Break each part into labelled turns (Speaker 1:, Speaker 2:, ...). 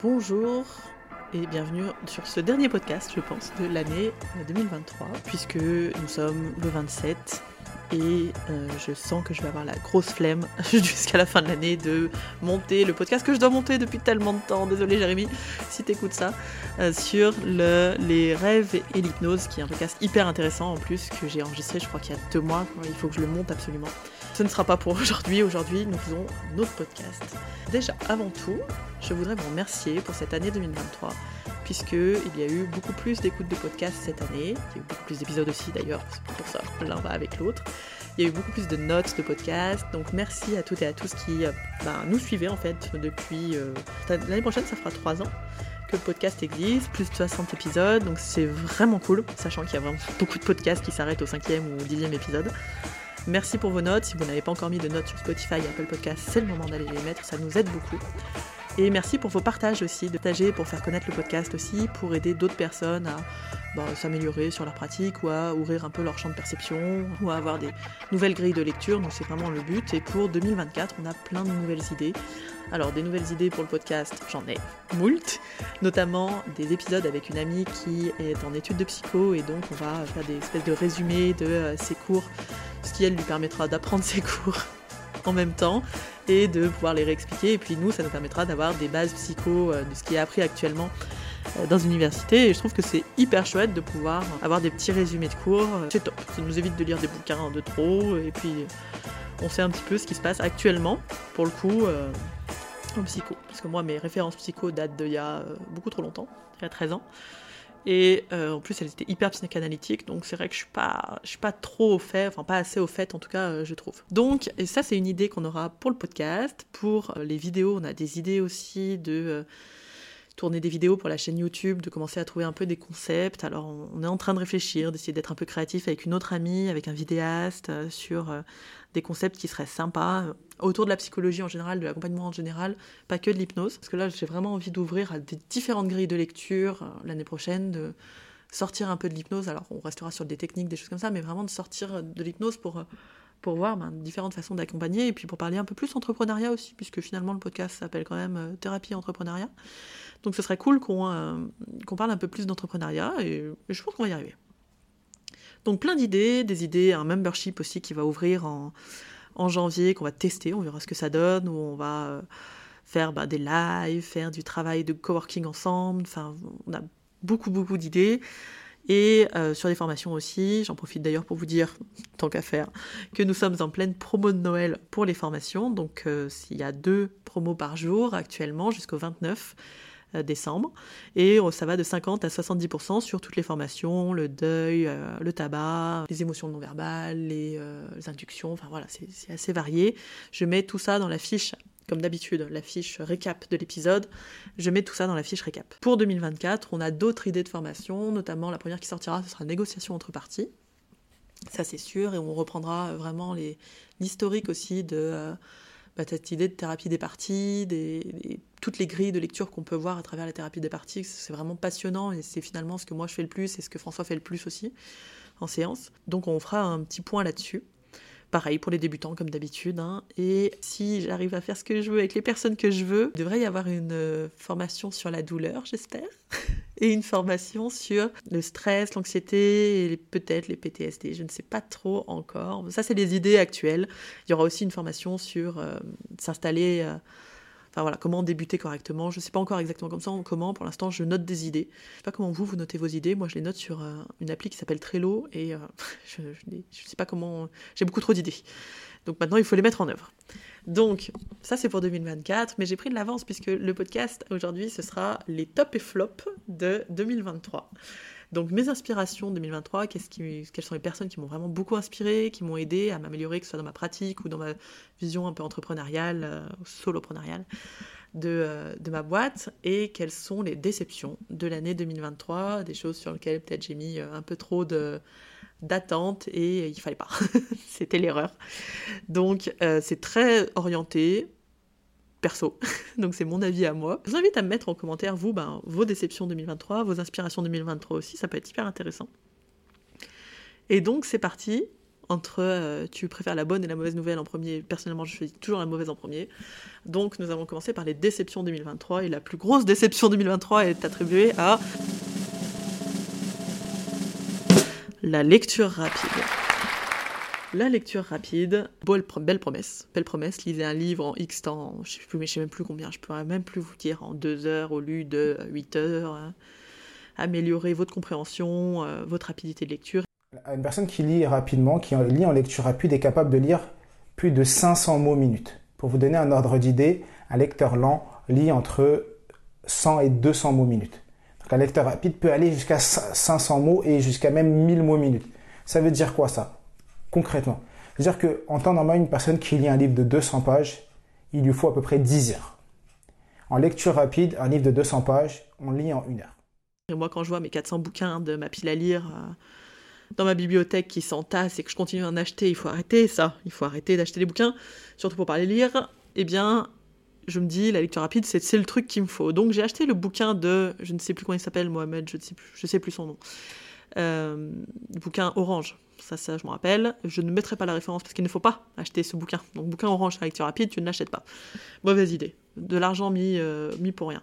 Speaker 1: Bonjour et bienvenue sur ce dernier podcast, je pense, de l'année 2023, puisque nous sommes le 27 et euh, je sens que je vais avoir la grosse flemme jusqu'à la fin de l'année de monter le podcast que je dois monter depuis tellement de temps. Désolé Jérémy si t'écoutes ça euh, sur le, les rêves et l'hypnose, qui est un podcast hyper intéressant en plus que j'ai enregistré, je crois qu'il y a deux mois. Il faut que je le monte absolument. Ce ne sera pas pour aujourd'hui. Aujourd'hui, nous faisons un autre podcast. Déjà, avant tout, je voudrais vous remercier pour cette année 2023 puisqu'il y a eu beaucoup plus d'écoutes de podcasts cette année. Il y a eu beaucoup plus d'épisodes aussi d'ailleurs, c'est pour ça l'un va avec l'autre. Il y a eu beaucoup plus de notes de podcasts, donc merci à toutes et à tous qui euh, ben, nous suivaient en fait depuis... Euh, l'année prochaine, ça fera trois ans que le podcast existe, plus de 60 épisodes, donc c'est vraiment cool, sachant qu'il y a vraiment beaucoup de podcasts qui s'arrêtent au cinquième ou dixième épisode. Merci pour vos notes. Si vous n'avez pas encore mis de notes sur Spotify et Apple Podcasts, c'est le moment d'aller les mettre, ça nous aide beaucoup. Et merci pour vos partages aussi, de partager pour faire connaître le podcast aussi, pour aider d'autres personnes à bah, s'améliorer sur leur pratique ou à ouvrir un peu leur champ de perception ou à avoir des nouvelles grilles de lecture. Donc c'est vraiment le but. Et pour 2024, on a plein de nouvelles idées. Alors des nouvelles idées pour le podcast, j'en ai moult, notamment des épisodes avec une amie qui est en études de psycho et donc on va faire des espèces de résumés de euh, ses cours, ce qui elle lui permettra d'apprendre ses cours en même temps et de pouvoir les réexpliquer. Et puis nous, ça nous permettra d'avoir des bases psycho euh, de ce qui est appris actuellement euh, dans une université. Et je trouve que c'est hyper chouette de pouvoir avoir des petits résumés de cours. C'est top. Ça nous évite de lire des bouquins de trop. Et puis on sait un petit peu ce qui se passe actuellement, pour le coup, euh, en psycho. Parce que moi, mes références psycho datent d'il y a beaucoup trop longtemps, il y a 13 ans. Et euh, en plus, elle était hyper psychanalytique, donc c'est vrai que je suis pas, suis pas trop au fait, enfin pas assez au fait en tout cas, euh, je trouve. Donc, ça c'est une idée qu'on aura pour le podcast, pour euh, les vidéos, on a des idées aussi de tourner des vidéos pour la chaîne YouTube, de commencer à trouver un peu des concepts. Alors, on est en train de réfléchir, d'essayer d'être un peu créatif avec une autre amie, avec un vidéaste, sur des concepts qui seraient sympas autour de la psychologie en général, de l'accompagnement en général, pas que de l'hypnose. Parce que là, j'ai vraiment envie d'ouvrir à des différentes grilles de lecture euh, l'année prochaine, de sortir un peu de l'hypnose. Alors, on restera sur des techniques, des choses comme ça, mais vraiment de sortir de l'hypnose pour, euh, pour voir ben, différentes façons d'accompagner et puis pour parler un peu plus entrepreneuriat aussi, puisque finalement, le podcast s'appelle quand même euh, Thérapie Entrepreneuriat. Donc, ce serait cool qu'on qu'on parle un peu plus d'entrepreneuriat et, je pense qu'on va y arriver. Donc plein d'idées, des idées, un membership aussi qui va ouvrir en, janvier qu'on va tester, on verra ce que ça donne, où on va euh, faire bah, des lives, faire du travail de coworking ensemble, enfin on a beaucoup beaucoup d'idées. Et euh, sur des formations aussi, j'en profite d'ailleurs pour vous dire, tant qu'à faire, que nous sommes en pleine promo de Noël pour les formations. Donc euh, il y a deux promos par jour actuellement jusqu'au 29. Euh, décembre. Et euh, ça va de 50 à 70% sur toutes les formations, le deuil, euh, le tabac, les émotions non verbales, les, inductions, enfin voilà, c'est assez varié. Je mets tout ça dans la fiche comme d'habitude, la fiche récap de l'épisode. Je mets tout ça dans la fiche récap. Pour 2024, on a d'autres idées de formation, notamment la première qui sortira, ce sera négociation entre parties. Ça c'est sûr, et on reprendra vraiment l'historique aussi de bah, cette idée de thérapie des parties, toutes les grilles de lecture qu'on peut voir à travers la thérapie des parties, c'est vraiment passionnant et c'est finalement ce que moi je fais le plus et ce que François fait le plus aussi en séance. Donc on fera un petit point là-dessus. Pareil pour les débutants comme d'habitude. Hein. Et si j'arrive à faire ce que je veux avec les personnes que je veux, il devrait y avoir une euh, formation sur la douleur, j'espère, et une formation sur le stress, l'anxiété et peut-être les PTSD. Je ne sais pas trop encore. Ça, c'est les idées actuelles. Il y aura aussi une formation sur euh, s'installer. Euh, Enfin voilà, comment débuter correctement. Je ne sais pas encore exactement comme ça, comment. Pour l'instant, je note des idées. Je sais pas comment vous, vous notez vos idées. Moi, je les note sur euh, une appli qui s'appelle Trello et euh, je ne sais pas comment. J'ai beaucoup trop d'idées. Donc maintenant, il faut les mettre en œuvre. Donc, ça, c'est pour 2024, mais j'ai pris de l'avance puisque le podcast aujourd'hui, ce sera les top et flops de 2023. Donc mes inspirations 2023, qu'est-ce qui, quelles sont les personnes qui m'ont vraiment beaucoup inspiré, qui m'ont aidé à m'améliorer, que ce soit dans ma pratique ou dans ma vision un peu entrepreneuriale, euh, euh, de ma boîte, et quelles sont les déceptions de l'année 2023, des choses sur lesquelles peut-être j'ai mis euh, un peu trop de d'attente et il fallait pas. C'était l'erreur. Donc c'est très orienté perso. Donc c'est mon avis à moi. Je vous invite à me mettre en commentaire, vous, ben, vos déceptions 2023, vos inspirations 2023 aussi, ça peut être hyper intéressant. Et donc c'est parti, entre euh, tu préfères la bonne et la mauvaise nouvelle en premier. Personnellement, je choisis toujours la mauvaise en premier. Donc, nous allons commencer par les déceptions 2023. Et la plus grosse déception 2023 est attribuée à la lecture rapide. La lecture rapide, belle, promesse, belle promesse, lisez un livre en X temps, je sais mais je sais même plus combien, je pourrais même plus vous dire, en deux heures au lieu de 8 heures, hein. améliorer votre compréhension, euh, votre rapidité de lecture.
Speaker 2: Une personne qui lit rapidement, qui lit en lecture rapide, est capable de lire plus de 500 mots minute. Pour vous donner un ordre d'idée, un lecteur lent lit entre 100 et 200 mots minute. Un lecteur rapide peut aller jusqu'à 500 mots et jusqu'à même 1000 mots minute. Ça veut dire quoi ça? Concrètement. C'est-à-dire qu'en temps normal, une personne qui lit un livre de 200 pages, il lui faut à peu près 10 heures. En lecture rapide, un livre de 200 pages, on lit en une heure.
Speaker 1: Et moi, quand je vois mes 400 bouquins de ma pile à lire euh, dans ma bibliothèque qui s'entassent et que je continue à en acheter, il faut arrêter ça. Il faut arrêter d'acheter des bouquins, surtout pour parler lire. Eh bien, je me dis, la lecture rapide, c'est le truc qu'il me faut. Donc, j'ai acheté le bouquin de, je ne sais plus comment il s'appelle, Mohamed, je ne sais plus, je sais plus son nom. Euh, bouquin orange ça, ça, je me rappelle. Je ne mettrai pas la référence parce qu'il ne faut pas acheter ce bouquin. Donc, bouquin orange à lecture rapide, tu ne l'achètes pas. Mauvaise idée. De l'argent mis, euh, mis pour rien.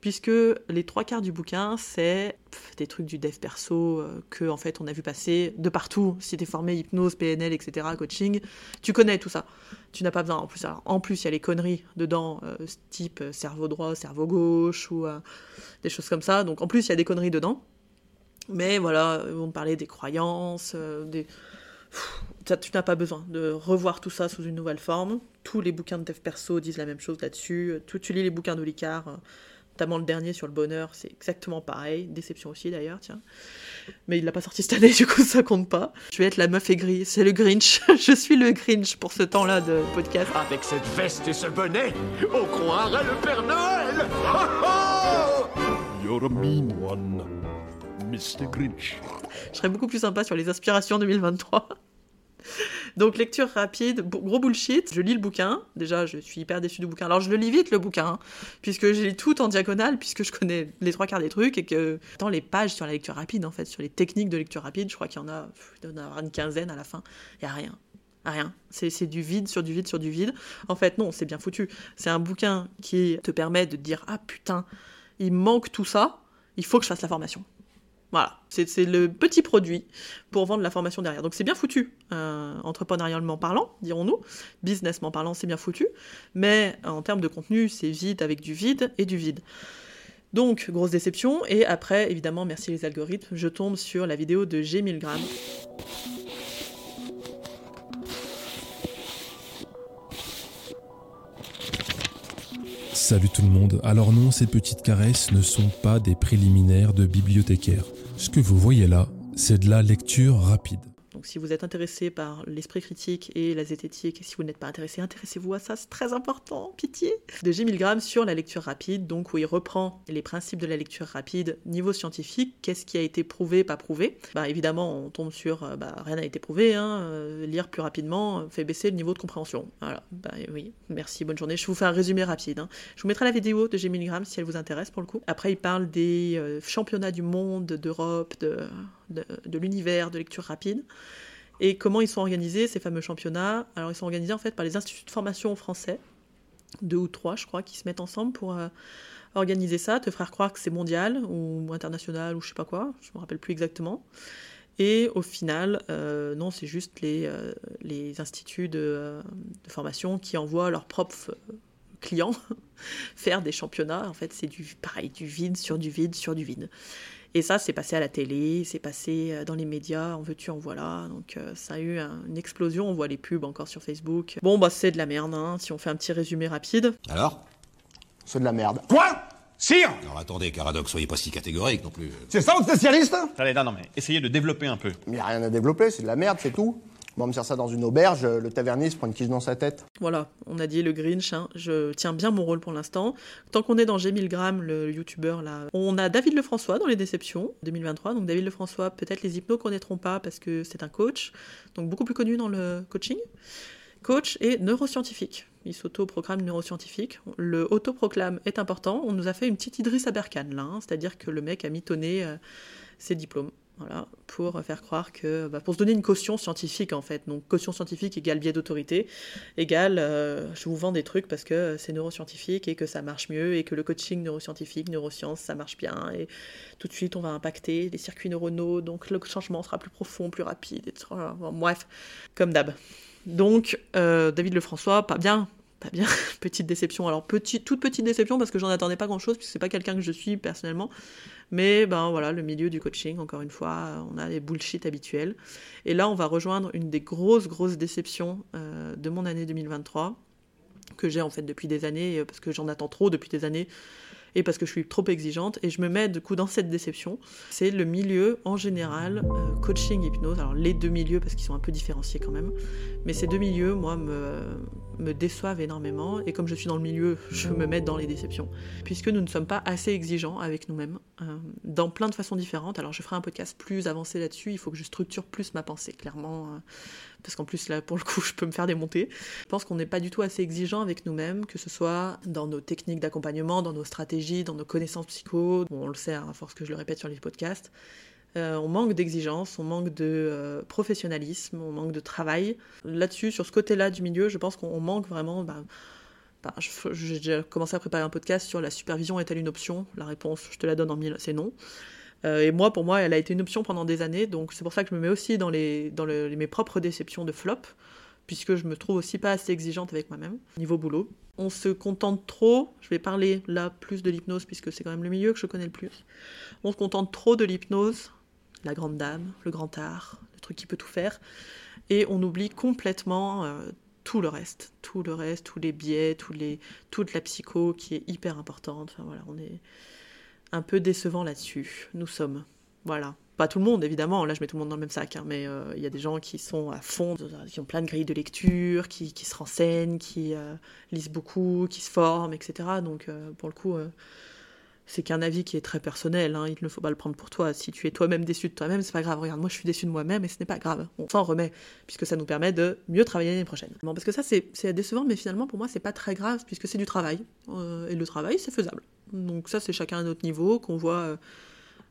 Speaker 1: Puisque les trois quarts du bouquin, c'est des trucs du dev perso euh, que, en fait, on a vu passer de partout. Si tu es formé hypnose, PNL, etc., coaching, tu connais tout ça. Tu n'as pas besoin. En plus, en plus, il y a les conneries dedans, type cerveau droit, cerveau gauche, ou des choses comme ça. Donc, en plus, il y a des conneries dedans. Mais voilà, ils vont te parler des croyances, euh, des... tu n'as pas besoin de revoir tout ça sous une nouvelle forme. Tous les bouquins de dev perso disent la même chose là-dessus. Tu, tu lis les bouquins d'Olicard, euh, notamment le dernier sur le bonheur, c'est exactement pareil. Déception aussi d'ailleurs, tiens. Mais il l'a pas sorti cette année, du coup ça compte pas. Je vais être la meuf aigrie, c'est le Grinch. Je suis le Grinch pour ce temps-là de podcast.
Speaker 3: Avec cette veste et ce bonnet, on croirait le Père Noël You're a mean one.
Speaker 1: Mr. Grinch. Je serais beaucoup plus sympa sur les aspirations 2023. Donc lecture rapide, gros bullshit, je lis le bouquin, déjà je suis hyper déçu du bouquin, alors je le lis vite le bouquin, hein, puisque j'ai tout en diagonale, puisque je connais les trois quarts des trucs, et que dans les pages sur la lecture rapide en fait, sur les techniques de lecture rapide, je crois qu'il y en a, il y en a une quinzaine à la fin, il n'y a rien. Rien. C'est du vide sur du vide sur du vide. En fait, non, c'est bien foutu. C'est un bouquin qui te permet de dire Ah putain, il manque tout ça, il faut que je fasse la formation. Voilà, c'est le petit produit pour vendre la formation derrière. Donc c'est bien foutu, euh, entrepreneurialement parlant, dirons-nous. Businessment parlant, c'est bien foutu. Mais en termes de contenu, c'est vide avec du vide et du vide. Donc, grosse déception. Et après, évidemment, merci les algorithmes, je tombe sur la vidéo de G1000 grammes.
Speaker 4: Salut tout le monde. Alors non, ces petites caresses ne sont pas des préliminaires de bibliothécaire. Ce que vous voyez là, c'est de la lecture rapide.
Speaker 1: Si vous êtes intéressé par l'esprit critique et la zététique, si vous n'êtes pas intéressé, intéressez-vous à ça, c'est très important, pitié. De G. Milgram sur la lecture rapide, donc où il reprend les principes de la lecture rapide niveau scientifique, qu'est-ce qui a été prouvé, pas prouvé? Bah évidemment, on tombe sur euh, bah, rien n'a été prouvé, hein, euh, lire plus rapidement fait baisser le niveau de compréhension. Voilà, bah oui, merci, bonne journée. Je vous fais un résumé rapide. Hein. Je vous mettrai la vidéo de G. Milgram si elle vous intéresse pour le coup. Après, il parle des euh, championnats du monde, d'Europe, de de, l'univers de lecture rapide. Et comment ils sont organisés, ces fameux championnats? Alors, ils sont organisés en fait par les instituts de formation français, deux ou trois, je crois, qui se mettent ensemble pour euh, organiser ça, te faire croire que c'est mondial ou international ou je sais pas quoi, je me rappelle plus exactement. Et au final, euh, non, c'est juste les, euh, les instituts de, de, formation qui envoient leurs propres clients faire des championnats. En fait, c'est du pareil, du vide sur du vide sur du vide. Et ça, c'est passé à la télé, c'est passé euh, dans les médias, en veux-tu, en voilà. Donc euh, ça a eu une explosion, on voit les pubs encore sur Facebook. Bon, bah c'est de la merde, hein, si on fait un petit résumé rapide.
Speaker 5: Alors?
Speaker 6: C'est de la merde.
Speaker 5: Quoi? Sire?
Speaker 7: Alors attendez, Caradoc, soyez pas si catégorique non plus.
Speaker 5: C'est ça votre spécialiste?
Speaker 8: Allez, non, non, mais essayez de développer un peu.
Speaker 6: Il n'y a rien à développer, c'est de la merde, c'est tout. Moi, me sert ça dans une auberge, le taverniste prend une quiche dans sa tête.
Speaker 1: Voilà, on a dit le Grinch, hein. je tiens bien mon rôle pour l'instant. Tant qu'on est dans G1000 grammes, le youtubeur là, on a David Lefrançois dans les déceptions 2023. Donc David Lefrançois, peut-être les hypnos connaîtront pas parce que c'est un coach, donc beaucoup plus connu dans le coaching. Coach et neuroscientifique. Il s'auto-proclame neuroscientifique. Le autoproclame est important. On nous a fait une petite Idriss Aberkan là, hein. c'est-à-dire que le mec a mitonné euh, ses diplômes. Voilà, pour faire croire que, bah, pour se donner une caution scientifique en fait. Donc caution scientifique égale biais d'autorité, égale euh, je vous vends des trucs parce que c'est neuroscientifique et que ça marche mieux et que le coaching neuroscientifique, neurosciences, ça marche bien et tout de suite on va impacter les circuits neuronaux, donc le changement sera plus profond, plus rapide, etc. Bref, comme d'hab. Donc euh, David Lefrançois, pas bien, pas bien, petite déception. Alors petite, toute petite déception parce que j'en attendais pas grand chose puisque c'est pas quelqu'un que je suis personnellement. Mais ben voilà, le milieu du coaching, encore une fois, on a les bullshit habituels. Et là, on va rejoindre une des grosses, grosses déceptions euh, de mon année 2023, que j'ai en fait depuis des années, euh, parce que j'en attends trop depuis des années, et parce que je suis trop exigeante, et je me mets du coup dans cette déception. C'est le milieu en général, euh, coaching, hypnose, alors les deux milieux, parce qu'ils sont un peu différenciés quand même, mais ces deux milieux, moi, me, déçoivent énormément. Et comme je suis dans le milieu, je me mets dans les déceptions. Puisque nous ne sommes pas assez exigeants avec nous-mêmes, euh, dans plein de façons différentes. Alors je ferai un podcast plus avancé là-dessus, il faut que je structure plus ma pensée, clairement. euh, parce qu'en plus, là, pour le coup, je peux me faire démonter. Je pense qu'on n'est pas du tout assez exigeant avec nous-mêmes, que ce soit dans nos techniques d'accompagnement, dans nos stratégies, dans nos connaissances psycho. On le sait, hein, à force que je le répète sur les podcasts. Euh, on manque d'exigence, on manque de euh, professionnalisme, on manque de travail. Là-dessus, sur ce côté-là du milieu, je pense qu'on manque vraiment. bah, bah, J'ai déjà commencé à préparer un podcast sur la supervision est-elle une option? La réponse, je te la donne en mille, c'est non. Euh, et moi, pour moi, elle a été une option pendant des années, donc c'est pour ça que je me mets aussi dans, mes propres déceptions de flop, puisque je me trouve aussi pas assez exigeante avec moi-même, niveau boulot. On se contente trop, je vais parler là plus de l'hypnose, puisque c'est quand même le milieu que je connais le plus. On se contente trop de l'hypnose, la grande dame, le grand art, le truc qui peut tout faire, et on oublie complètement euh, tout le reste, tout le reste, tous les biais, tous les, toute la psycho qui est hyper importante. Enfin voilà, on est un peu décevant là-dessus. Nous sommes, voilà. Pas tout le monde, évidemment, là je mets tout le monde dans le même sac, hein, mais euh, il y a des gens qui sont à fond, qui ont plein de grilles de lecture, qui, se renseignent, qui euh, lisent beaucoup, qui se forment, etc. Donc pour le coup, c'est qu'un avis qui est très personnel, hein, il ne faut pas le prendre pour toi. Si tu es toi-même déçu de toi-même, c'est pas grave. Regarde, moi je suis déçu de moi-même et ce n'est pas grave. On s'en remet, puisque ça nous permet de mieux travailler l'année prochaine. Bon, parce que ça c'est décevant, mais finalement pour moi c'est pas très grave, puisque c'est du travail. Euh, et le travail c'est faisable. Donc ça c'est chacun à notre niveau, qu'on voit euh,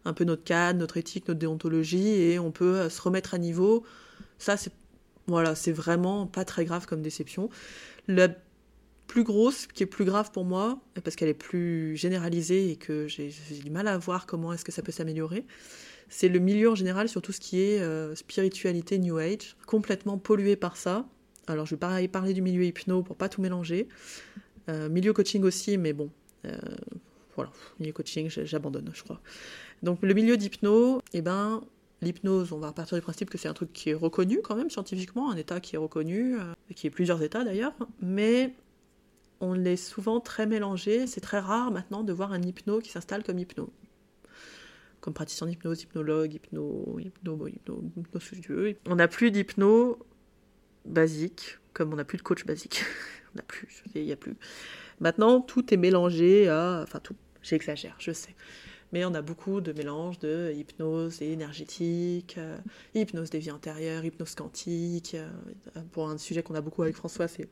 Speaker 1: un peu notre cadre, notre éthique, notre déontologie, et on peut euh, se remettre à niveau. Ça c'est voilà, c'est vraiment pas très grave comme déception. Plus grosse, qui est plus grave pour moi, parce qu'elle est plus généralisée et que j'ai du mal à voir comment est-ce que ça peut s'améliorer, c'est le milieu en général sur tout ce qui est euh, spiritualité New Age, complètement pollué par ça. Alors je vais parler du milieu hypno pour pas tout mélanger. Euh, milieu coaching aussi, mais bon, euh, voilà, milieu coaching, j'abandonne, je crois. Donc le milieu d'hypno, eh ben, l'hypnose, on va partir du principe que c'est un truc qui est reconnu quand même scientifiquement, un état qui est reconnu, qui est plusieurs états d'ailleurs, mais on l'est souvent très mélangé. C'est très rare maintenant de voir un hypno qui s'installe comme hypno. Comme praticien d'hypnose, hypnologue, hypno, hypno, hypno, hypnostudieux. On n'a plus d'hypno basique, comme on n'a plus de coach basique. on n'a plus, il n'y a plus. Maintenant, tout est mélangé à. Enfin, tout. J'exagère, je sais. Mais on a beaucoup de mélanges de hypnose énergétique, euh, hypnose des vies antérieures, hypnose quantique. euh, pour un sujet qu'on a beaucoup avec François, c'est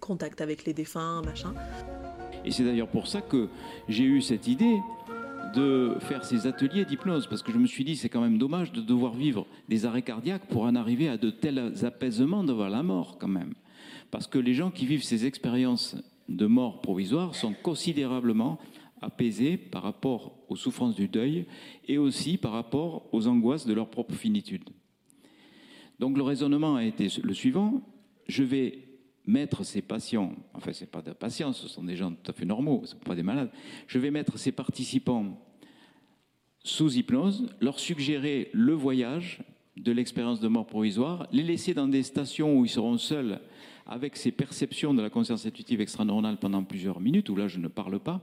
Speaker 1: contact avec les défunts, machin.
Speaker 9: Et c'est d'ailleurs pour ça que j'ai eu cette idée de faire ces ateliers d'hypnose, parce que je me suis dit, c'est quand même dommage de devoir vivre des arrêts cardiaques pour en arriver à de tels apaisements devant la mort, quand même. Parce que les gens qui vivent ces expériences de mort provisoire sont considérablement apaisés par rapport aux souffrances du deuil et aussi par rapport aux angoisses de leur propre finitude. Donc le raisonnement a été le suivant, je vais mettre ces patients, enfin ce pas des patients, ce sont des gens tout à fait normaux, ce ne sont pas des malades, je vais mettre ces participants sous hypnose, leur suggérer le voyage de l'expérience de mort provisoire, les laisser dans des stations où ils seront seuls avec ces perceptions de la conscience intuitive extraneuronale pendant plusieurs minutes, où là je ne parle pas.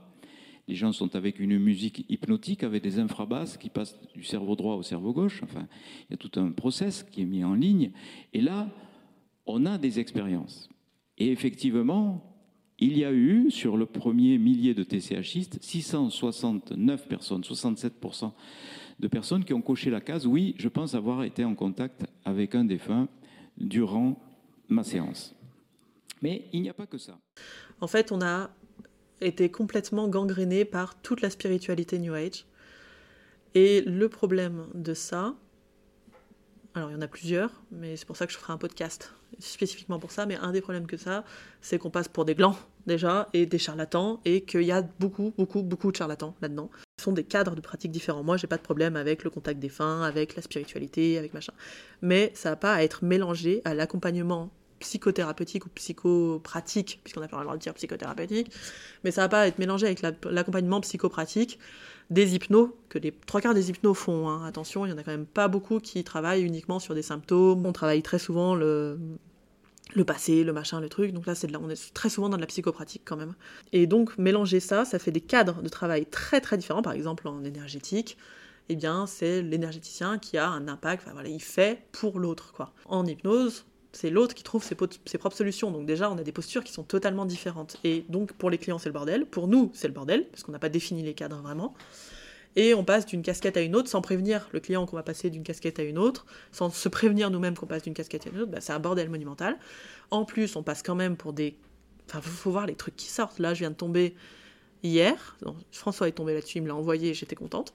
Speaker 9: Les gens sont avec une musique hypnotique, avec des infrabasses qui passent du cerveau droit au cerveau gauche. Enfin, il y a tout un process qui est mis en ligne. Et là, on a des expériences. Et effectivement, il y a eu, sur le premier millier de TCHistes, 669 personnes, 67% de personnes qui ont coché la case oui, je pense avoir été en contact avec un défunt durant ma séance. Mais il n'y a pas que ça.
Speaker 1: En fait, on a été complètement gangréné par toute la spiritualité New Age. Et le problème de ça, alors il y en a plusieurs, mais c'est pour ça que je ferai un podcast spécifiquement pour ça, mais un des problèmes que ça, c'est qu'on passe pour des glands déjà, et des charlatans, et qu'il y a beaucoup, beaucoup, beaucoup de charlatans là-dedans. Ce sont des cadres de pratiques différents. Moi, j'ai pas de problème avec le contact des fins, avec la spiritualité, avec machin. Mais ça va pas être mélangé à l'accompagnement psychothérapeutique ou psychopratique, puisqu'on a pas le droit de dire psychothérapeutique, mais ça va pas être mélangé avec l'accompagnement psychopratique des hypnos, que les trois quarts des hypnos font. Hein. Attention, il y en a quand même pas beaucoup qui travaillent uniquement sur des symptômes. On travaille très souvent le, passé, le machin, le truc. Donc là, on est très souvent dans de la psychopratique quand même. Et donc, mélanger ça, ça fait des cadres de travail très très différents. Par exemple, en énergétique, eh bien, c'est l'énergéticien qui a un impact, enfin voilà, il fait pour l'autre, quoi. En hypnose, c'est l'autre qui trouve ses, propres solutions. Donc déjà, on a des postures qui sont totalement différentes. Et donc pour les clients, c'est le bordel. Pour nous, c'est le bordel, parce qu'on n'a pas défini les cadres vraiment. Et on passe d'une casquette à une autre sans prévenir le client qu'on va passer d'une casquette à une autre, sans se prévenir nous-mêmes qu'on passe d'une casquette à une autre. Bah, c'est un bordel monumental. En plus, on passe quand même pour des... Enfin, il faut voir les trucs qui sortent. Là, je viens de tomber hier. François est tombé là-dessus, il me l'a envoyé, j'étais contente.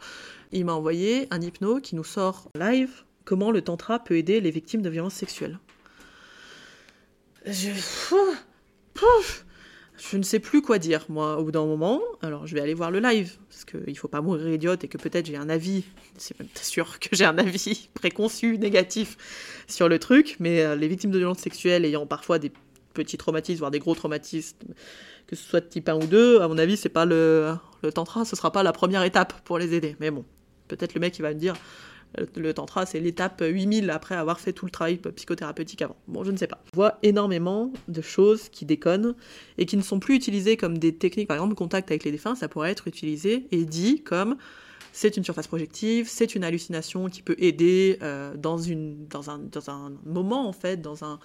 Speaker 1: Il m'a envoyé un hypno qui nous sort live comment le tantra peut aider les victimes de violences sexuelles. Je... je ne sais plus quoi dire, moi, au bout d'un moment. Alors, je vais aller voir le live, parce qu'il ne faut pas mourir idiote et que peut-être j'ai un avis, c'est même sûr que j'ai un avis préconçu, négatif sur le truc, mais euh, les victimes de violences sexuelles ayant parfois des petits traumatismes, voire des gros traumatismes, que ce soit de type 1 ou 2, à mon avis, c'est pas le, le tantra, ce sera pas la première étape pour les aider. Mais bon, peut-être le mec, il va me dire, le tantra, c'est l'étape 8000 après avoir fait tout le travail psychothérapeutique avant. Bon, je ne sais pas. On voit énormément de choses qui déconnent et qui ne sont plus utilisées comme des techniques. Par exemple, le contact avec les défunts, ça pourrait être utilisé et dit comme c'est une surface projective, c'est une hallucination qui peut aider euh, dans un moment, en fait, dans un,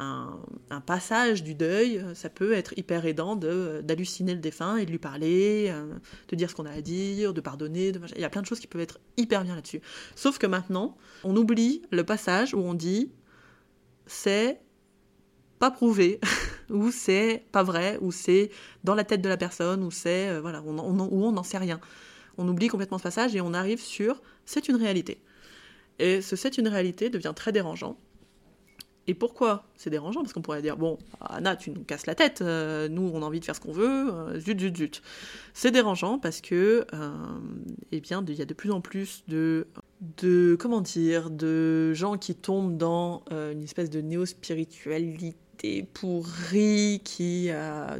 Speaker 1: un, passage du deuil, ça peut être hyper aidant d'halluciner le défunt et de lui parler, euh, de dire ce qu'on a à dire, de pardonner. Il y a plein de choses qui peuvent être hyper bien là-dessus. Sauf que maintenant, on oublie le passage où on dit c'est pas prouvé, ou c'est pas vrai, ou c'est dans la tête de la personne, ou c'est euh, voilà, on, on n'en sait rien. On oublie complètement ce passage et on arrive sur c'est une réalité. Et ce c'est une réalité devient très dérangeant et pourquoi c'est dérangeant Parce qu'on pourrait dire, bon, Anna, tu nous casses la tête, euh, nous, on a envie de faire ce qu'on veut, euh, zut, zut, zut. C'est dérangeant parce que, euh, eh bien, il y a de plus en plus de, de, comment dire, de gens qui tombent dans une espèce de néo-spiritualité pourrie, qui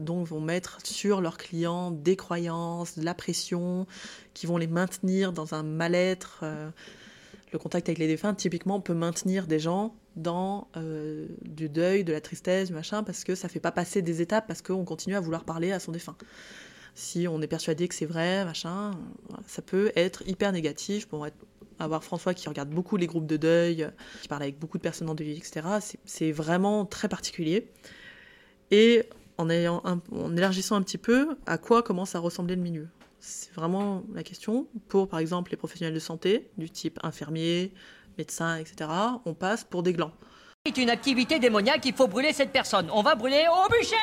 Speaker 1: donc vont mettre sur leurs clients des croyances, de la pression, qui vont les maintenir dans un mal-être. Le contact avec les défunts, typiquement, peut maintenir des gens dans euh, du deuil, de la tristesse, machin, parce que ça fait pas passer des étapes, parce qu'on continue à vouloir parler à son défunt. Si on est persuadé que c'est vrai, machin, ça peut être hyper négatif. Pour avoir François qui regarde beaucoup les groupes de deuil, qui parle avec beaucoup de personnes en deuil, etc., c'est vraiment très particulier. Et en, en élargissant un petit peu, à quoi commence à ressembler le milieu C'est vraiment la question. Pour, par exemple, les professionnels de santé, du type infirmier, médecins, etc., on passe pour des glands.
Speaker 10: C'est une activité démoniaque, il faut brûler cette personne. On va brûler au bûcher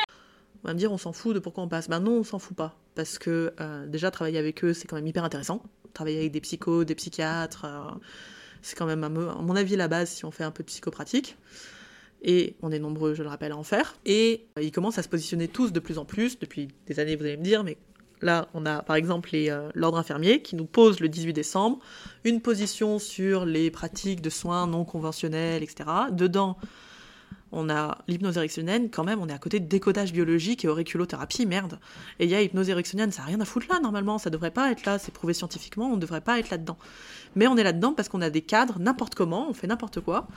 Speaker 1: On va me dire, on s'en fout de pourquoi on passe. Ben non, on s'en fout pas. Parce que euh, déjà, travailler avec eux, c'est quand même hyper intéressant. Travailler avec des psychos, des psychiatres, euh, c'est quand même, à mon avis, la base si on fait un peu de psychopratique. Et on est nombreux, je le rappelle, à en faire. Et euh, ils commencent à se positionner tous de plus en plus, depuis des années, vous allez me dire, mais Là, on a par exemple euh, l'ordre infirmier qui nous pose le 18 décembre une position sur les pratiques de soins non conventionnels, etc. Dedans, on a l'hypnose érectionnelle, quand même, on est à côté de décodage biologique et auriculothérapie, merde. Et il y a hypnose érectionnelle, ça n'a rien à foutre là, normalement, ça devrait pas être là, c'est prouvé scientifiquement, on ne devrait pas être là-dedans. Mais on est là-dedans parce qu'on a des cadres, n'importe comment, on fait n'importe quoi,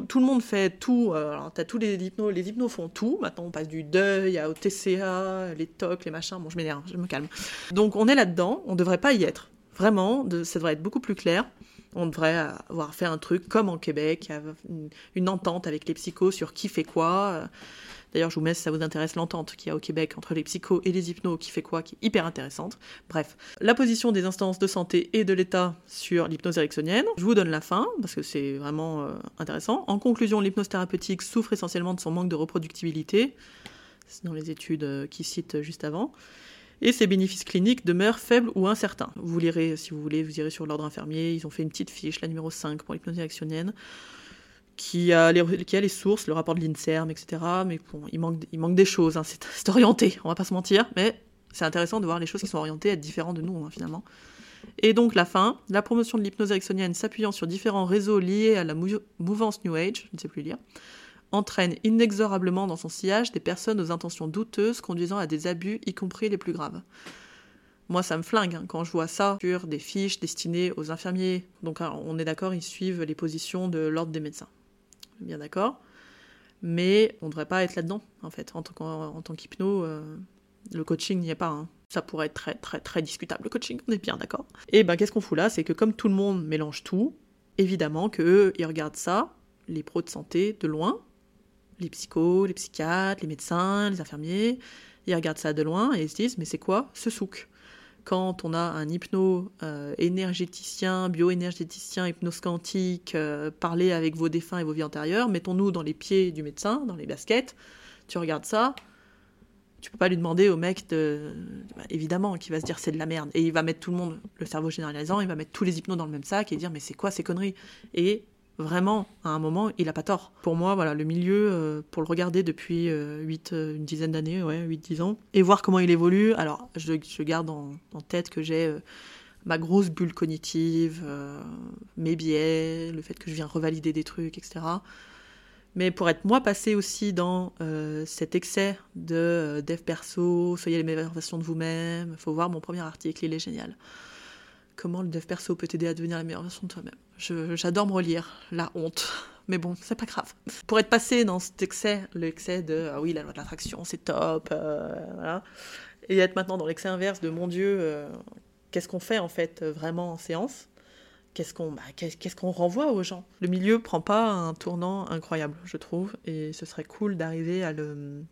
Speaker 1: tout, le monde fait tout. Euh, alors, t'as tous les hypnos, les hypnos font tout. Maintenant, on passe du deuil au TCA, les TOC, les machins. Bon, je m'énerve, je me calme. Donc, on est là-dedans. On devrait pas y être. Vraiment, ça devrait être beaucoup plus clair. On devrait avoir fait un truc comme en Québec, une, une entente avec les psychos sur qui fait quoi. D'ailleurs, je vous mets si ça vous intéresse l'entente qu'il y a au Québec entre les psychos et les hypnos qui fait quoi, qui est hyper intéressante. Bref, la position des instances de santé et de l'État sur l'hypnose ericksonienne. Je vous donne la fin parce que c'est vraiment euh, intéressant. En conclusion, l'hypnose thérapeutique souffre essentiellement de son manque de reproductibilité. C'est dans les études euh, qui citent juste avant Et ces bénéfices cliniques demeurent faibles ou incertains. Vous lirez, si vous voulez, vous irez sur l'ordre infirmier, ils ont fait une petite fiche, la numéro 5 pour l'hypnose actionnienne, qui a, les, qui a les sources, le rapport de l'INSERM, etc. Mais bon, il manque, il manque des choses, hein. c'est, orienté, on va pas se mentir, mais c'est intéressant de voir les choses qui sont orientées à être différentes de nous, hein, finalement. Et donc la fin, la promotion de l'hypnose ericksonienne s'appuyant sur différents réseaux liés à la mou- mouvance New Age, je ne sais plus lire, entraîne inexorablement dans son sillage des personnes aux intentions douteuses conduisant à des abus, y compris les plus graves. Moi, ça me flingue hein, quand je vois ça sur des fiches destinées aux infirmiers. Donc, alors, on est d'accord, ils suivent les positions de l'ordre des médecins. Bien d'accord. Mais on ne devrait pas être là-dedans, en fait. En tant qu'hypno, euh, le coaching n'y est pas. hein. Ça pourrait être très, très, très discutable, le coaching, on est bien d'accord. Et ben, qu'est-ce qu'on fout là? C'est que comme tout le monde mélange tout, évidemment qu'eux, ils regardent ça, les pros de santé, de loin, les psychos, les psychiatres, les médecins, les infirmiers, ils regardent ça de loin et ils se disent mais c'est quoi ce souk? Quand on a un hypno euh, énergéticien, bioénergéticien, hypnose quantique, euh, parler avec vos défunts et vos vies antérieures, mettons-nous dans les pieds du médecin, dans les baskets, tu regardes ça, tu peux pas lui demander au mec de bah, évidemment qui va se dire c'est de la merde. Et il va mettre tout le monde le cerveau généralisant il va mettre tous les hypnos dans le même sac et dire mais c'est quoi ces conneries? Et vraiment à un moment il a pas tort. Pour moi voilà le milieu euh, pour le regarder depuis euh, euh, une dizaine d'années ouais 8 10 ans et voir comment il évolue. Alors je, je garde en, tête que j'ai euh, ma grosse bulle cognitive mes biais le fait que je viens revalider des trucs etc mais pour être moi passé aussi dans cet excès de dev perso, soyez les meilleures versions de vous-même, faut voir mon premier article, il est génial. Comment le dev perso peut t'aider à devenir la meilleure version de toi-même J'adore me relire, la honte. Mais bon, c'est pas grave. Pour être passé dans cet excès, l'excès de ah oui, la loi de l'attraction, c'est top, euh, voilà. Et être maintenant dans l'excès inverse de mon Dieu, euh, qu'est-ce qu'on fait en fait euh, vraiment en séance? Qu'est-ce qu'on bah, renvoie aux gens? Le milieu prend pas un tournant incroyable, je trouve, et ce serait cool d'arriver à le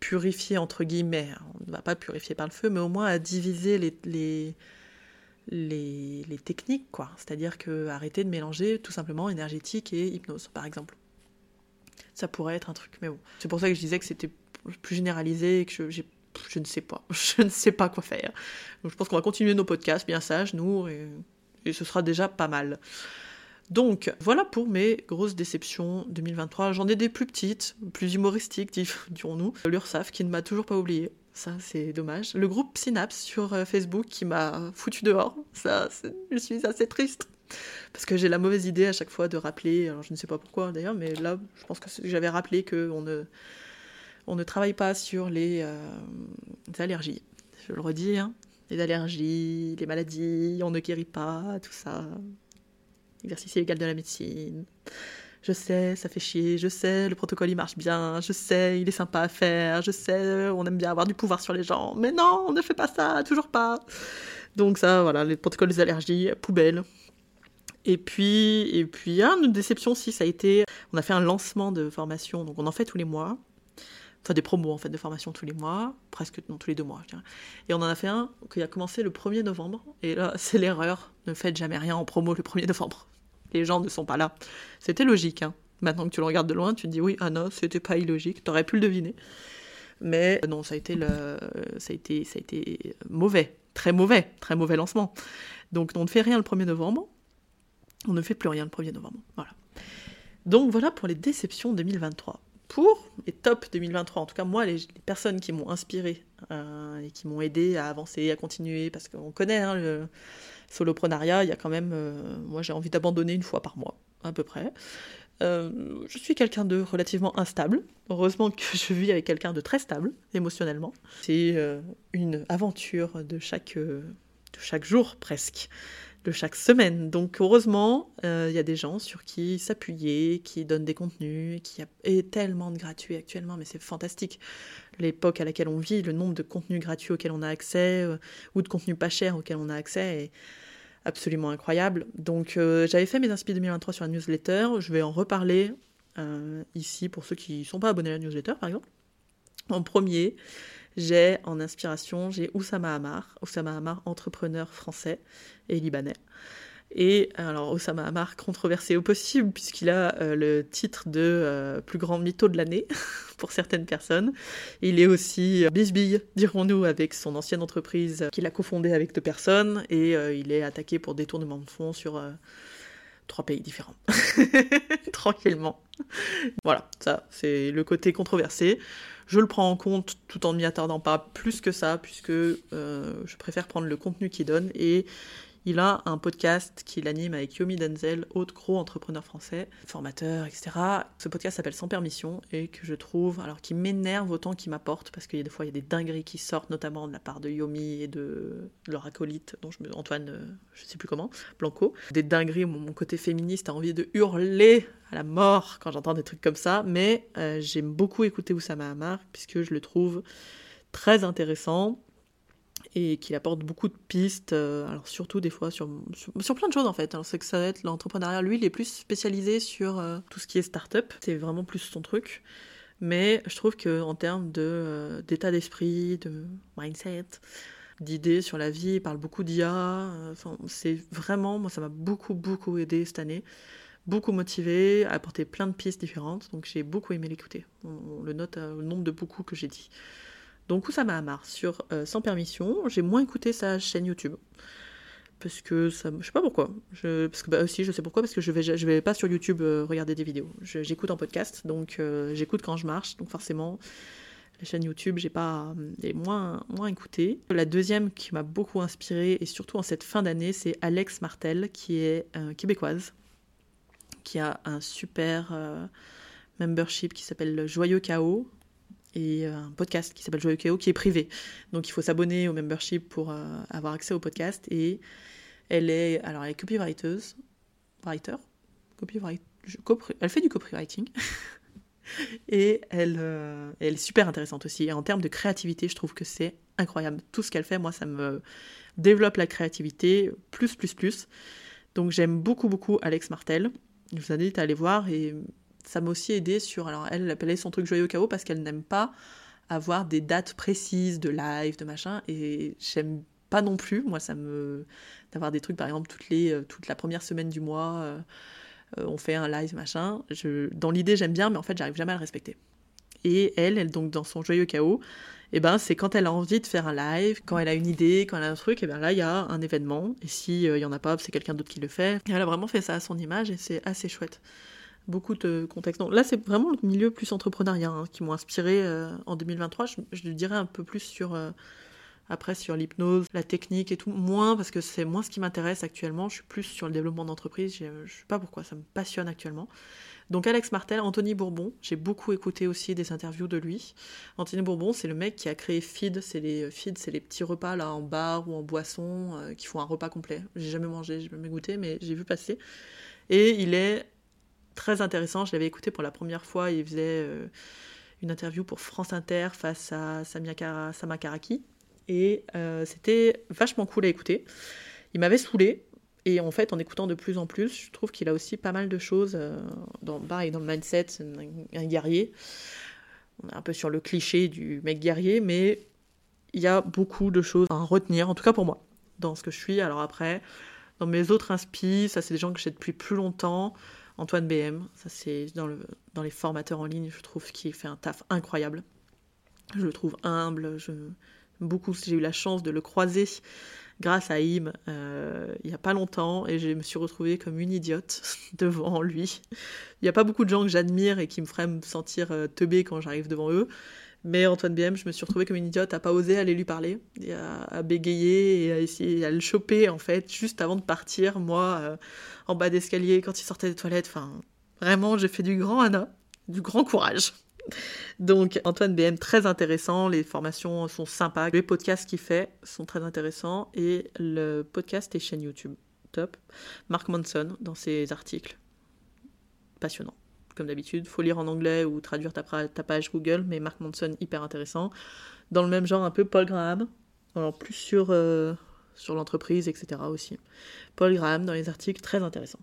Speaker 1: purifier entre guillemets. On ne va pas purifier par le feu, mais au moins à diviser les, les, les, techniques, quoi. C'est-à-dire que arrêter de mélanger tout simplement énergétique et hypnose, par exemple. Ça pourrait être un truc, mais bon. C'est pour ça que je disais que c'était plus généralisé et que je, je ne sais pas. Je ne sais pas quoi faire. Donc je pense qu'on va continuer nos podcasts bien sages, nous, et et ce sera déjà pas mal. Donc voilà pour mes grosses déceptions 2023. J'en ai des plus petites, plus humoristiques, dirons-nous. L'URSAF qui ne m'a toujours pas oublié. Ça, c'est dommage. Le groupe Synapse sur euh, Facebook qui m'a foutu dehors. Ça, je suis assez triste. Parce que j'ai la mauvaise idée à chaque fois de rappeler, alors je ne sais pas pourquoi d'ailleurs, mais là, je pense que j'avais rappelé qu'on ne, on ne travaille pas sur les, euh, allergies. Je le redis, hein. les allergies, les maladies, on ne guérit pas, tout ça. Exercice illégal de la médecine. Je sais, ça fait chier, je sais, le protocole il marche bien, je sais, il est sympa à faire, je sais, on aime bien avoir du pouvoir sur les gens, mais non, on ne fait pas ça, toujours pas. Donc ça, voilà, les protocoles des allergies, poubelle. Et puis, et puis, une déception aussi, ça a été, on a fait un lancement de formation, donc on en fait tous les mois, enfin des promos en fait de formation tous les mois, presque non tous les deux mois, je dirais. Et on en a fait un qui a commencé le 1er novembre, et là c'est l'erreur, ne faites jamais rien en promo le 1er novembre. Les gens ne sont pas là. C'était logique, hein. Maintenant que tu le regardes de loin, tu te dis oui, ah non, c'était pas illogique, t'aurais pu le deviner. Mais non, ça a été le, ça mauvais, très mauvais, très mauvais lancement. Donc on ne fait rien le 1er novembre, on ne fait plus rien le 1er novembre. Voilà. Donc voilà pour les déceptions 2023. Pour les tops 2023, en tout cas moi, les, les personnes qui m'ont inspiré euh, et qui m'ont aidé à avancer, à continuer, parce qu'on connaît hein, le soloprenariat, il y a quand même, euh, moi j'ai envie d'abandonner une fois par mois, à peu près. Euh, je suis quelqu'un de relativement instable. Heureusement que je vis avec quelqu'un de très stable émotionnellement. C'est euh, une aventure de chaque, de chaque jour presque de chaque semaine. Donc heureusement, il y a des gens sur qui s'appuyer, qui donnent des contenus, qui a tellement de gratuits actuellement, mais c'est fantastique. L'époque à laquelle on vit, le nombre de contenus gratuits auxquels on a accès, ou de contenus pas chers auxquels on a accès, absolument incroyable. Donc euh, j'avais fait mes inspi 2023 sur la newsletter, je vais en reparler euh, ici pour ceux qui ne sont pas abonnés à la newsletter par exemple. En premier, j'ai en inspiration, j'ai Oussama Hamar, Oussama Hamar, entrepreneur français et libanais. Et alors Osama Hamar controversé au possible puisqu'il a euh, le titre de euh, plus grand mytho de l'année pour certaines personnes. Il est aussi euh, bisbille, dirons-nous, avec son ancienne entreprise qu'il a cofondée avec deux personnes et il est attaqué pour détournement de fonds sur trois pays différents. Tranquillement. Voilà, ça c'est le côté controversé. Je le prends en compte tout en ne m'y attardant pas plus que ça, puisque je préfère prendre le contenu qu'il donne et il a un podcast qu'il anime avec Yomi Denzel, autre gros entrepreneur français, formateur, etc. Ce podcast s'appelle Sans permission et que je trouve, alors qui m'énerve autant qu'il m'apporte, parce qu'il y a des fois il y a des dingueries qui sortent, notamment de la part de Yomi et de leur acolyte, dont je Antoine, euh, je sais plus comment, Blanco. Des dingueries où mon côté féministe a envie de hurler à la mort quand j'entends des trucs comme ça, mais euh, j'aime beaucoup écouter Oussama Hamar puisque je le trouve très intéressant et qu'il apporte beaucoup de pistes, euh, alors surtout des fois sur, sur, plein de choses en fait. c'est que ça va être l'entrepreneuriat, lui, il est plus spécialisé sur euh, tout ce qui est start-up, c'est vraiment plus son truc. Mais je trouve qu'en termes de, d'état d'esprit, de mindset, d'idées sur la vie, il parle beaucoup d'IA. c'est vraiment, moi, ça m'a beaucoup, beaucoup aidé cette année. Beaucoup motivé, a apporté plein de pistes différentes. Donc j'ai beaucoup aimé l'écouter. On, le note au nombre de beaucoup que j'ai dit. Donc Oussama Hamar sur euh, Sans Permission, j'ai moins écouté sa chaîne YouTube. Parce que ça, je sais pas pourquoi. Je, parce que bah aussi, je sais pourquoi, parce que je vais, je vais pas sur YouTube euh, regarder des vidéos. J'écoute en podcast, donc euh, j'écoute quand je marche, donc forcément la chaîne YouTube, j'ai pas moins moins écouté. La deuxième qui m'a beaucoup inspirée et surtout en cette fin d'année, c'est Alex Martel, qui est québécoise, qui a un super membership qui s'appelle Joyeux Chaos et euh, un podcast qui s'appelle Joyeux Chaos qui est privé. Donc il faut s'abonner au membership pour euh, avoir accès au podcast. Et elle est, alors elle est copywriter, writer, elle fait du copywriting. et elle, euh, elle est super intéressante aussi. Et en termes de créativité, je trouve que c'est incroyable. Tout ce qu'elle fait, moi, ça me développe la créativité plus, plus, plus. Donc j'aime beaucoup, beaucoup Alex Martel. Je vous invite à aller voir et ça m'a aussi aidé sur. Alors, elle appelait son truc joyeux chaos parce qu'elle n'aime pas avoir des dates précises de live, de machin, et j'aime pas non plus. Moi, ça me. d'avoir des trucs, par exemple, euh, toute la première semaine du mois, euh, euh, on fait un live, machin. Dans l'idée, j'aime bien, mais en fait, j'arrive jamais à le respecter. Et elle, elle, donc, dans son joyeux chaos, eh ben, c'est quand elle a envie de faire un live, quand elle a une idée, quand elle a un truc, et eh ben là, il y a un événement. Et s'il il y en a pas, c'est quelqu'un d'autre qui le fait. Elle a vraiment fait ça à son image, et c'est assez chouette beaucoup de contextes. là, c'est vraiment le milieu plus entrepreneuriat hein, qui m'ont inspiré euh, en 2023. Je, je, dirais un peu plus sur euh, après sur l'hypnose, la technique et tout, moins parce que c'est moins ce qui m'intéresse actuellement. Je suis plus sur le développement d'entreprise. Je, ne sais pas pourquoi, ça me passionne actuellement. Donc Alex Martel, Anthony Bourbon, j'ai beaucoup écouté aussi des interviews de lui. Anthony Bourbon, c'est le mec qui a créé Feed, c'est les euh, Feed, c'est les petits repas là en bar ou en boisson qui font un repas complet. J'ai jamais mangé, j'ai jamais goûté, mais j'ai vu passer. Et il est très intéressant. Je l'avais écouté pour la première fois. Il faisait euh, une interview pour France Inter face à Samia Samakaraki. Et euh, c'était vachement cool à écouter. Il m'avait saoulé. Et en fait, en écoutant de plus en plus, je trouve qu'il a aussi pas mal de choses euh, dans, et dans le mindset, un, un guerrier. On est un peu sur le cliché du mec guerrier, mais il y a beaucoup de choses à retenir, en tout cas pour moi, dans ce que je suis. Alors après, dans mes autres inspi, ça c'est des gens que j'ai depuis plus longtemps. Antoine BM, ça c'est dans, le, dans les formateurs en ligne, je trouve qu'il fait un taf incroyable. Je le trouve humble, je, beaucoup, j'ai eu la chance de le croiser grâce à Im euh, il n'y a pas longtemps et je me suis retrouvée comme une idiote devant lui. Il n'y a pas beaucoup de gens que j'admire et qui me feraient me sentir euh, teubée quand j'arrive devant eux. Mais Antoine BM, je me suis retrouvée comme une idiote à pas oser aller lui parler, à, bégayer et à essayer à le choper en fait, juste avant de partir, moi, euh, en bas d'escalier, quand il sortait des toilettes. Enfin, vraiment, j'ai fait du grand Anna, du grand courage. Donc Antoine BM, très intéressant, les formations sont sympas, les podcasts qu'il fait sont très intéressants, et le podcast et chaîne YouTube, top. Mark Manson, dans ses articles, passionnant comme d'habitude. Faut lire en anglais ou traduire ta, page Google, mais Mark Manson, hyper intéressant. Dans le même genre, un peu Paul Graham, alors plus sur, euh, sur l'entreprise, etc. aussi. Paul Graham, dans les articles, très intéressant.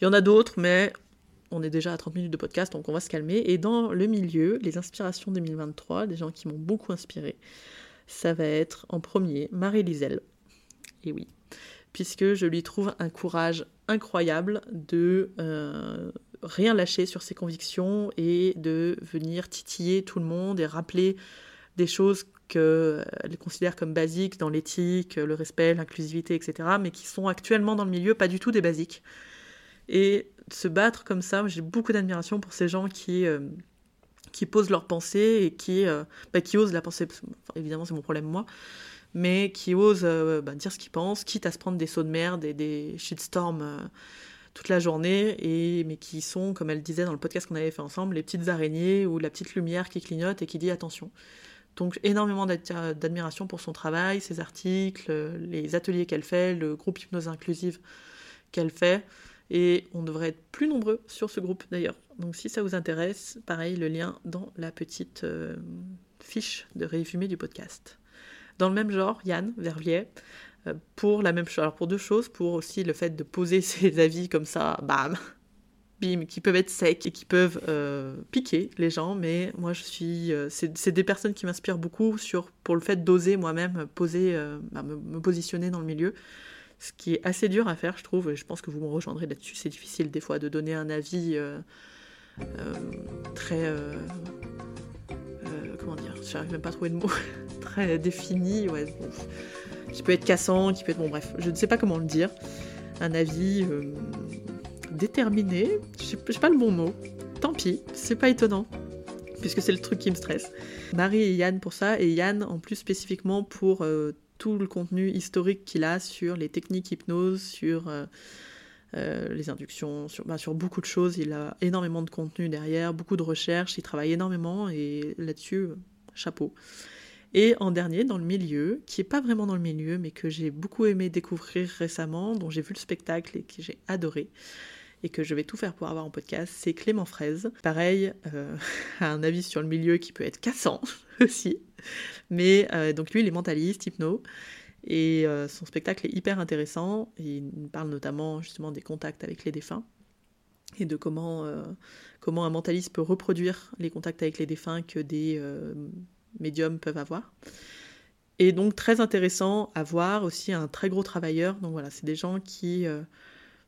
Speaker 1: Il y en a d'autres, mais on est déjà à 30 minutes de podcast, donc on va se calmer. Et dans le milieu, les inspirations 2023, des gens qui m'ont beaucoup inspiré, ça va être en premier Marie Liselle. Et oui, puisque je lui trouve un courage incroyable de euh, rien lâcher sur ses convictions et de venir titiller tout le monde et rappeler des choses qu'elle considère comme basiques dans l'éthique, le respect, l'inclusivité, etc., mais qui sont actuellement dans le milieu pas du tout des basiques. Et se battre comme ça, j'ai beaucoup d'admiration pour ces gens qui, euh, qui posent leurs pensées et qui, euh, bah, qui osent la penser. évidemment, c'est mon problème, moi mais qui osent euh, bah, dire ce qu'ils pensent, quitte à se prendre des sauts de merde et des shitstorms toute la journée, et, mais qui sont, comme elle disait dans le podcast qu'on avait fait ensemble, les petites araignées ou la petite lumière qui clignote et qui dit attention. Donc énormément d'admiration pour son travail, ses articles, les ateliers qu'elle fait, le groupe hypnose inclusive qu'elle fait. Et on devrait être plus nombreux sur ce groupe d'ailleurs. Donc si ça vous intéresse, pareil, le lien dans la petite euh, fiche de résumé du podcast. Dans le même genre, Yann Verviers, euh, pour la même chose. Alors pour deux choses, pour aussi le fait de poser ses avis comme ça, bam, bim, qui peuvent être secs et qui peuvent euh, piquer les gens, mais moi je suis, euh, c'est des personnes qui m'inspirent beaucoup sur pour le fait d'oser moi-même poser, bah, me, positionner dans le milieu, ce qui est assez dur à faire, je trouve. Et je pense que vous me rejoindrez là-dessus. C'est difficile des fois de donner un avis très comment dire, j'arrive même pas à trouver de mots très défini, ouais, qui peut être cassant, qui peut être, bon bref, je ne sais pas comment le dire, un avis euh, déterminé, je sais, pas le bon mot, tant pis, c'est pas étonnant, puisque c'est le truc qui me stresse. Marie et Yann pour ça, et Yann en plus spécifiquement pour euh, tout le contenu historique qu'il a sur les techniques hypnose, sur euh, les inductions, sur, bah, sur beaucoup de choses. Il a énormément de contenu derrière, beaucoup de recherches, il travaille énormément et là-dessus, chapeau. Et en dernier, dans le milieu, qui est pas vraiment dans le milieu, mais que j'ai beaucoup aimé découvrir récemment, dont j'ai vu le spectacle et que j'ai adoré, et que je vais tout faire pour avoir en podcast, c'est Clément Fraise. Pareil, euh, un avis sur le milieu qui peut être cassant aussi. Mais euh, donc lui, il est mentaliste, hypno, et euh, son spectacle est hyper intéressant. il parle notamment justement des contacts avec les défunts et de comment, comment un mentaliste peut reproduire les contacts avec les défunts que des médiums peuvent avoir. Et donc très intéressant à voir aussi un très gros travailleur. Donc voilà, c'est des gens qui,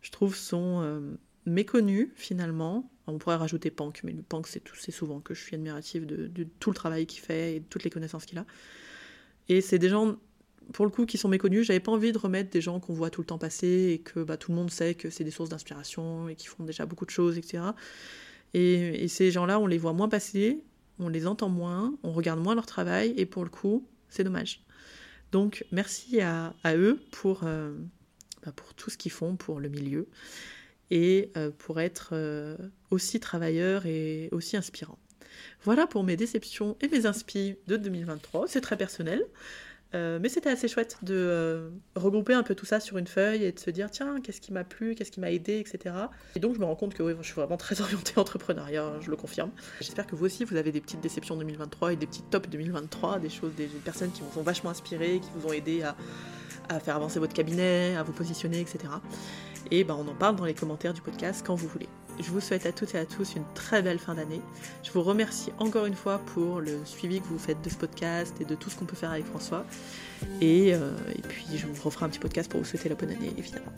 Speaker 1: je trouve, sont euh, méconnus finalement. On pourrait rajouter Pank, mais le Pank, c'est, souvent que je suis admirative de, tout le travail qu'il fait et de toutes les connaissances qu'il a. Et c'est des gens, pour le coup, qui sont méconnus. J'avais pas envie de remettre des gens qu'on voit tout le temps passer et que bah, tout le monde sait que c'est des sources d'inspiration et qui font déjà beaucoup de choses, etc. Et, ces gens-là, on les voit moins passer on les entend moins, on regarde moins leur travail, et pour le coup, c'est dommage. Donc merci à, eux pour, euh, pour tout ce qu'ils font pour le milieu, et euh, pour être euh, aussi travailleurs et aussi inspirants. Voilà pour mes déceptions et mes inspi de 2023, c'est très personnel. Euh, mais c'était assez chouette de euh, regrouper un peu tout ça sur une feuille et de se dire tiens, qu'est-ce qui m'a plu, qu'est-ce qui m'a aidé, etc. Et donc je me rends compte que oui, je suis vraiment très orientée entrepreneuriat, je le confirme. J'espère que vous aussi vous avez des petites déceptions 2023 et des petits tops 2023, des choses, des, personnes qui vous ont vachement inspiré, qui vous ont aidé à, à faire avancer votre cabinet, à vous positionner, etc. Et ben, on en parle dans les commentaires du podcast quand vous voulez. Je vous souhaite à toutes et à tous une très belle fin d'année. Je vous remercie encore une fois pour le suivi que vous faites de ce podcast et de tout ce qu'on peut faire avec François. Et, euh, puis je vous referai un petit podcast pour vous souhaiter la bonne année, évidemment.